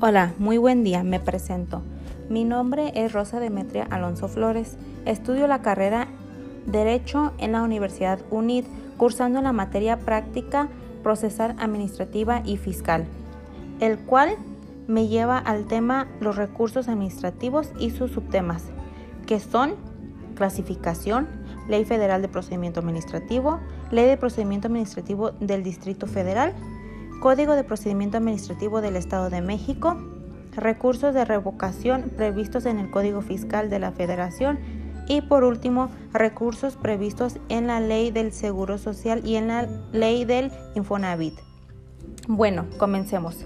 Hola, muy buen día, me presento. Mi nombre es Rosa Demetria Alonso Flores. Estudio la carrera Derecho en la Universidad UNID, cursando la materia práctica procesal administrativa y fiscal, el cual me lleva al tema los recursos administrativos y sus subtemas, que son clasificación, Ley Federal de Procedimiento Administrativo, Ley de Procedimiento Administrativo del Distrito Federal, Código de Procedimiento Administrativo del Estado de México, recursos de revocación previstos en el Código Fiscal de la Federación y por último, recursos previstos en la Ley del Seguro Social y en la Ley del Infonavit. Bueno, comencemos.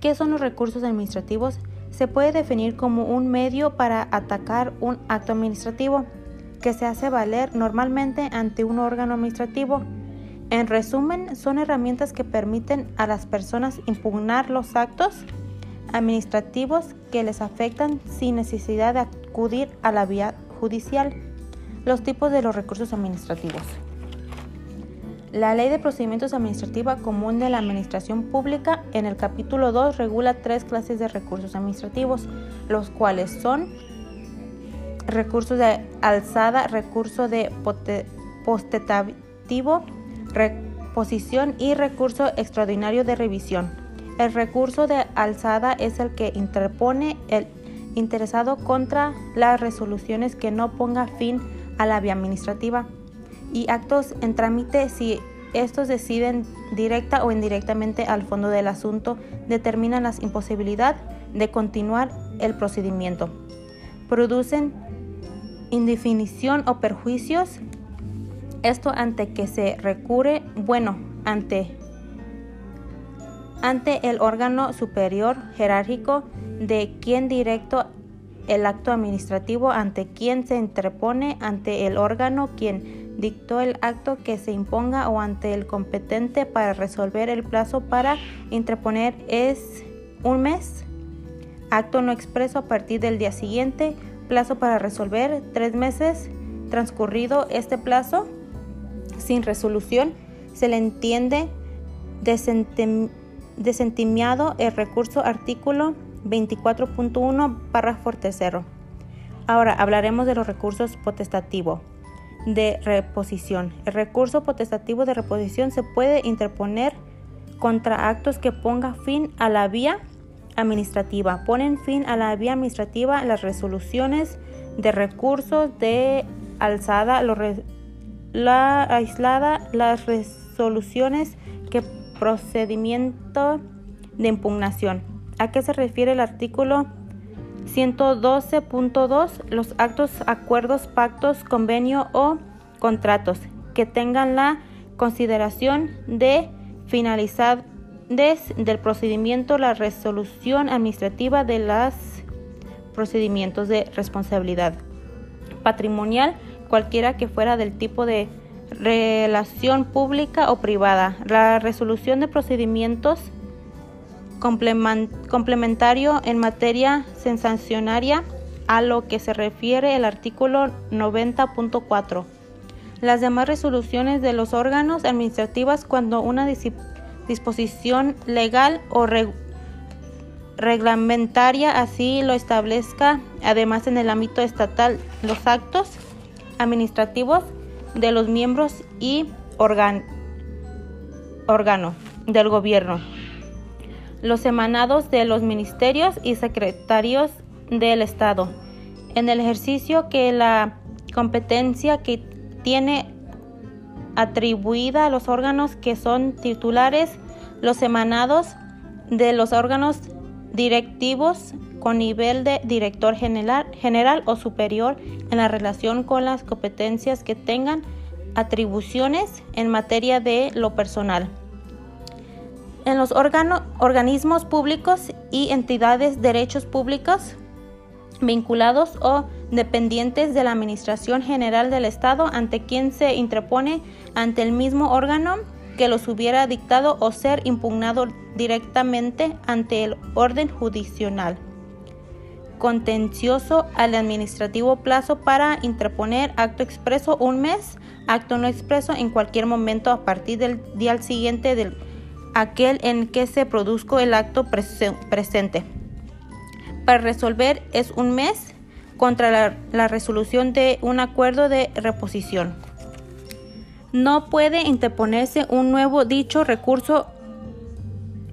¿Qué son los recursos administrativos? Se puede definir como un medio para atacar un acto administrativo que se hace valer normalmente ante un órgano administrativo en resumen, son herramientas que permiten a las personas impugnar los actos administrativos que les afectan sin necesidad de acudir a la vía judicial. Los tipos de los recursos administrativos. La Ley de Procedimientos Administrativos Común de la Administración Pública en el capítulo 2 regula tres clases de recursos administrativos, los cuales son recursos de alzada, recurso de postetativo, reposición y recurso extraordinario de revisión. El recurso de alzada es el que interpone el interesado contra las resoluciones que no ponga fin a la vía administrativa y actos en trámite si estos deciden directa o indirectamente al fondo del asunto determinan la imposibilidad de continuar el procedimiento. Producen indefinición o perjuicios esto ante que se recurre, bueno, ante, ante el órgano superior jerárquico de quien directo el acto administrativo, ante quien se interpone, ante el órgano quien dictó el acto que se imponga o ante el competente para resolver el plazo para interponer es un mes. Acto no expreso a partir del día siguiente, plazo para resolver tres meses transcurrido este plazo sin resolución, se le entiende desentimiado el recurso artículo 24.1 párrafo tercero. Ahora hablaremos de los recursos potestativos de reposición. El recurso potestativo de reposición se puede interponer contra actos que ponga fin a la vía administrativa. Ponen fin a la vía administrativa las resoluciones de recursos de alzada, los la aislada las resoluciones que procedimiento de impugnación. ¿A qué se refiere el artículo 112.2? Los actos, acuerdos, pactos, convenio o contratos que tengan la consideración de finalizar del procedimiento la resolución administrativa de los procedimientos de responsabilidad patrimonial cualquiera que fuera del tipo de relación pública o privada. La resolución de procedimientos complementario en materia sensacionaria a lo que se refiere el artículo 90.4. Las demás resoluciones de los órganos administrativos cuando una disposición legal o reglamentaria así lo establezca, además en el ámbito estatal, los actos administrativos de los miembros y órgano del gobierno, los emanados de los ministerios y secretarios del Estado, en el ejercicio que la competencia que tiene atribuida a los órganos que son titulares, los emanados de los órganos directivos con nivel de director general, general o superior en la relación con las competencias que tengan atribuciones en materia de lo personal. En los organismos públicos y entidades derechos públicos vinculados o dependientes de la Administración General del Estado ante quien se interpone ante el mismo órgano que los hubiera dictado o ser impugnado directamente ante el orden judicial contencioso al administrativo plazo para interponer acto expreso un mes, acto no expreso en cualquier momento a partir del día siguiente del aquel en que se produzca el acto presente. para resolver es un mes contra la resolución de un acuerdo de reposición. No puede interponerse un nuevo dicho recurso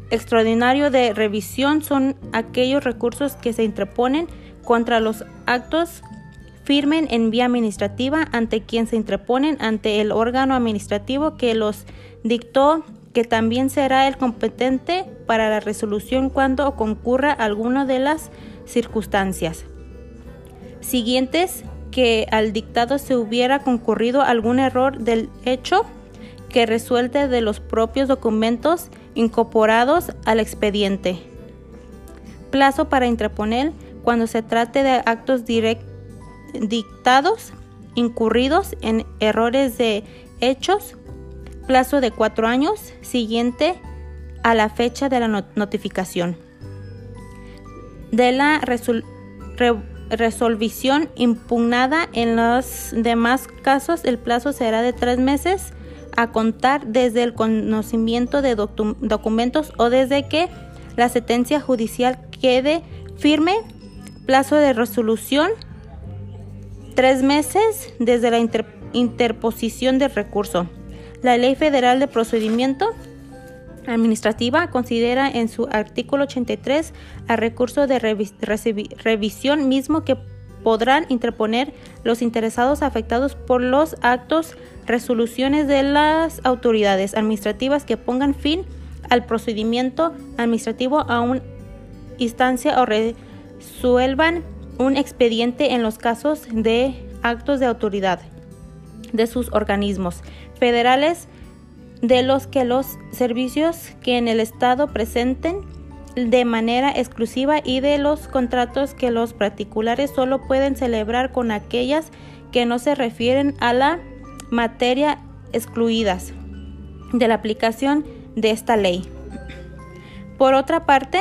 extraordinario de revisión son aquellos recursos que se interponen contra los actos firmen en vía administrativa ante quien se interponen ante el órgano administrativo que los dictó que también será el competente para la resolución cuando concurra alguna de las circunstancias siguientes que al dictado se hubiera concurrido algún error del hecho que resuelte de los propios documentos incorporados al expediente. Plazo para interponer cuando se trate de actos dictados incurridos en errores de hechos. Plazo de cuatro años siguiente a la fecha de la notificación. De la resolución impugnada en los demás casos, el plazo será de tres meses a contar desde el conocimiento de documentos o desde que la sentencia judicial quede firme. Plazo de resolución, tres meses desde la interposición del recurso. La Ley Federal de Procedimiento Administrativa considera en su artículo 83 al recurso de revisión mismo que podrán interponer los interesados afectados por los actos, resoluciones de las autoridades administrativas que pongan fin al procedimiento administrativo a una instancia o resuelvan un expediente en los casos de actos de autoridad de sus organismos federales de los que los servicios que en el Estado presenten de manera exclusiva y de los contratos que los particulares solo pueden celebrar con aquellas que no se refieren a la materia excluidas de la aplicación de esta ley. Por otra parte,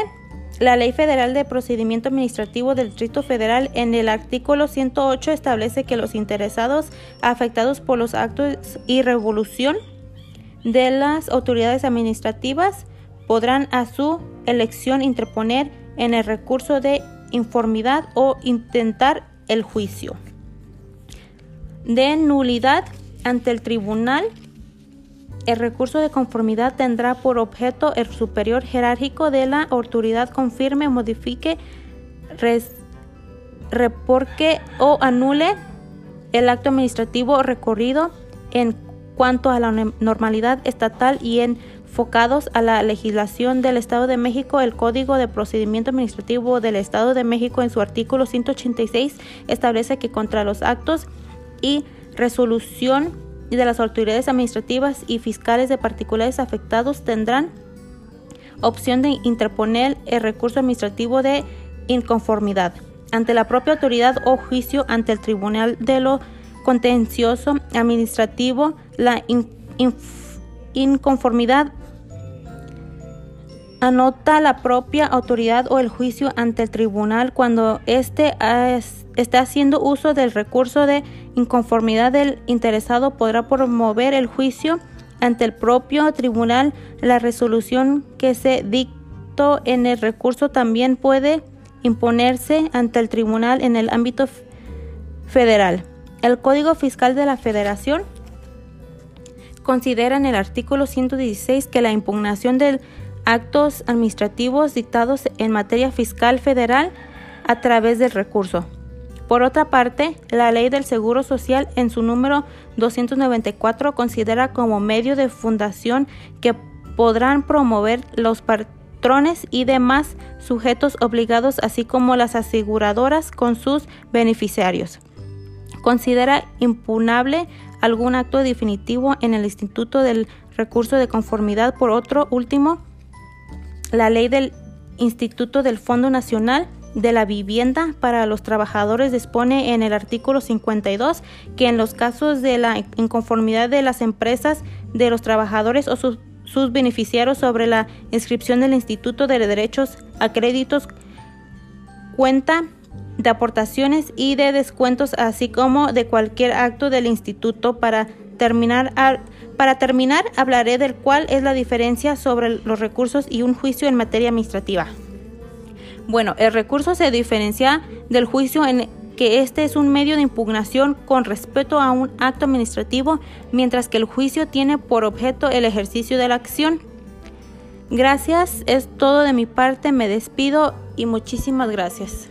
la Ley Federal de Procedimiento Administrativo del Distrito Federal en el artículo 108 establece que los interesados afectados por los actos y revolución de las autoridades administrativas podrán a su elección interponer en el recurso de informidad o intentar el juicio de nulidad ante el tribunal. El recurso de conformidad tendrá por objeto el superior jerárquico de la autoridad confirme, modifique, reporque o anule el acto administrativo recorrido en cuanto a la normalidad estatal y enfocados a la legislación del Estado de México, el Código de Procedimiento Administrativo del Estado de México en su artículo 186 establece que contra los actos y resolución de las autoridades administrativas y fiscales de particulares afectados tendrán opción de interponer el recurso administrativo de inconformidad ante la propia autoridad o juicio ante el Tribunal de lo Contencioso Administrativo. La inconformidad anota la propia autoridad o el juicio ante el tribunal cuando éste esté haciendo uso del recurso de inconformidad del interesado podrá promover el juicio ante el propio tribunal. La resolución que se dictó en el recurso también puede imponerse ante el tribunal en el ámbito federal. El Código Fiscal de la Federación considera en el artículo 116 que la impugnación de actos administrativos dictados en materia fiscal federal a través del recurso. Por otra parte, la Ley del Seguro Social en su número 294 considera como medio de fundación que podrán promover los patrones y demás sujetos obligados, así como las aseguradoras con sus beneficiarios. Considera impunable algún acto definitivo en el Instituto del Recurso de Conformidad. Por otro último, la ley del Instituto del Fondo Nacional de la Vivienda para los Trabajadores dispone en el artículo 52 que en los casos de la inconformidad de las empresas, de los trabajadores o sus, beneficiarios sobre la inscripción del Instituto de Derechos a Créditos, cuenta de aportaciones y de descuentos, así como de cualquier acto del instituto. Para terminar, para terminar, hablaré del cual es la diferencia sobre los recursos y un juicio en materia administrativa. Bueno, el recurso se diferencia del juicio en que este es un medio de impugnación con respecto a un acto administrativo, mientras que el juicio tiene por objeto el ejercicio de la acción. Gracias, es todo de mi parte, me despido y muchísimas gracias.